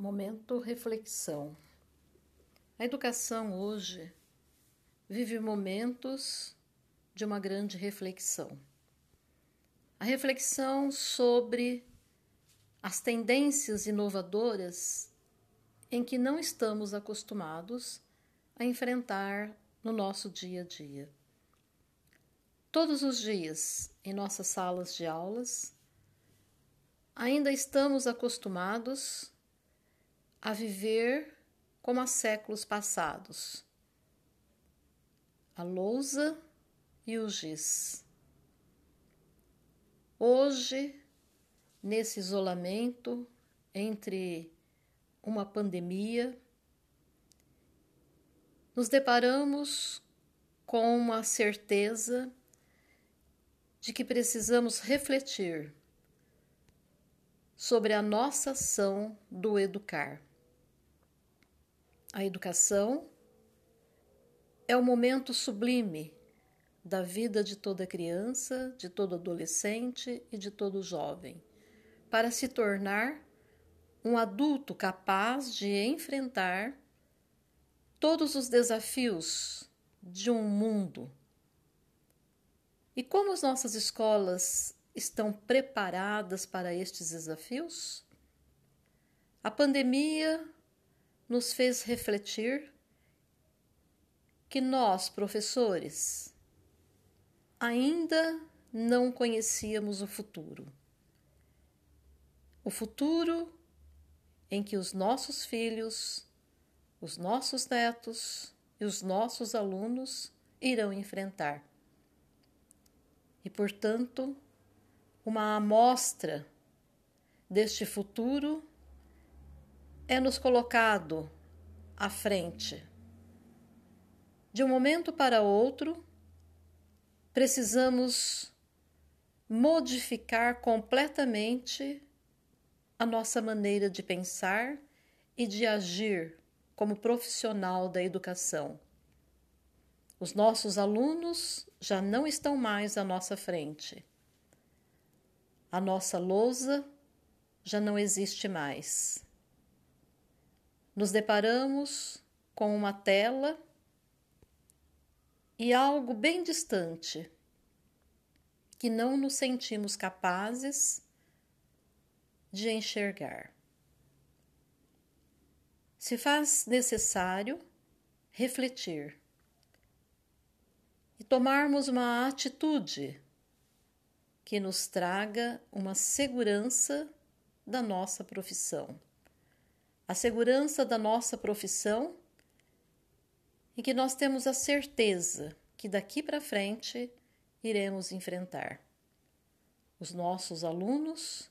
Momento reflexão. A educação hoje vive momentos de uma grande reflexão. A reflexão sobre as tendências inovadoras em que não estamos acostumados a enfrentar no nosso dia a dia. Todos os dias, em nossas salas de aulas, ainda estamos acostumados a viver como há séculos passados. A lousa e o giz. Hoje, nesse isolamento entre uma pandemia, nos deparamos com uma certeza de que precisamos refletir sobre a nossa ação do educar. A educação é o momento sublime da vida de toda criança, de todo adolescente e de todo jovem, para se tornar um adulto capaz de enfrentar todos os desafios de um mundo. E como as nossas escolas estão preparadas para estes desafios? A pandemia nos fez refletir que nós, professores, ainda não conhecíamos o futuro. O futuro em que os nossos filhos, os nossos netos e os nossos alunos irão enfrentar. E, portanto, uma amostra deste futuro é nos colocado à frente. De um momento para outro, precisamos modificar completamente a nossa maneira de pensar e de agir como profissional da educação. Os nossos alunos já não estão mais à nossa frente. A nossa lousa já não existe mais nos deparamos com uma tela e algo bem distante que não nos sentimos capazes de enxergar. Se faz necessário refletir e tomarmos uma atitude que nos traga uma segurança da nossa profissão a segurança da nossa profissão e que nós temos a certeza que daqui para frente iremos enfrentar. Os nossos alunos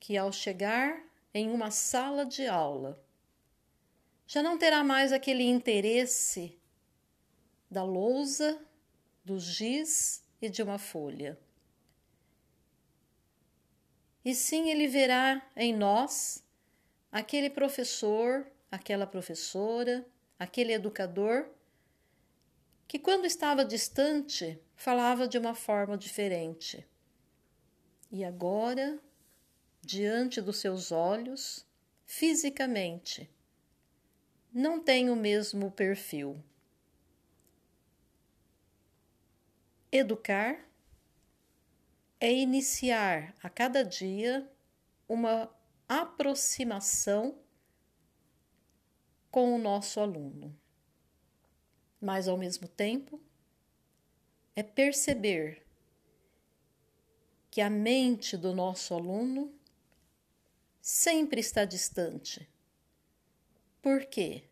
que ao chegar em uma sala de aula já não terá mais aquele interesse da lousa, do giz e de uma folha. E sim ele verá em nós aquele professor, aquela professora, aquele educador, que quando estava distante falava de uma forma diferente. E agora, diante dos seus olhos, fisicamente, não tem o mesmo perfil. Educar é iniciar a cada dia uma aproximação com o nosso aluno. Mas, ao mesmo tempo, é perceber que a mente do nosso aluno sempre está distante. Porque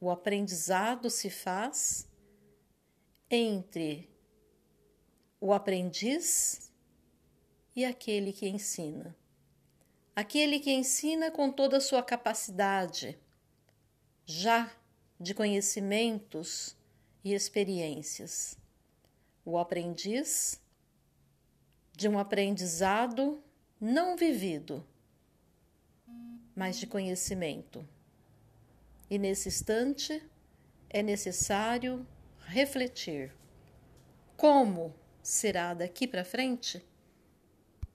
o aprendizado se faz entre o aprendiz e aquele que ensina aquele que ensina com toda a sua capacidade, já de conhecimentos e experiências. O aprendiz de um aprendizado não vivido, mas de conhecimento. E nesse instante é necessário refletir como será daqui para frente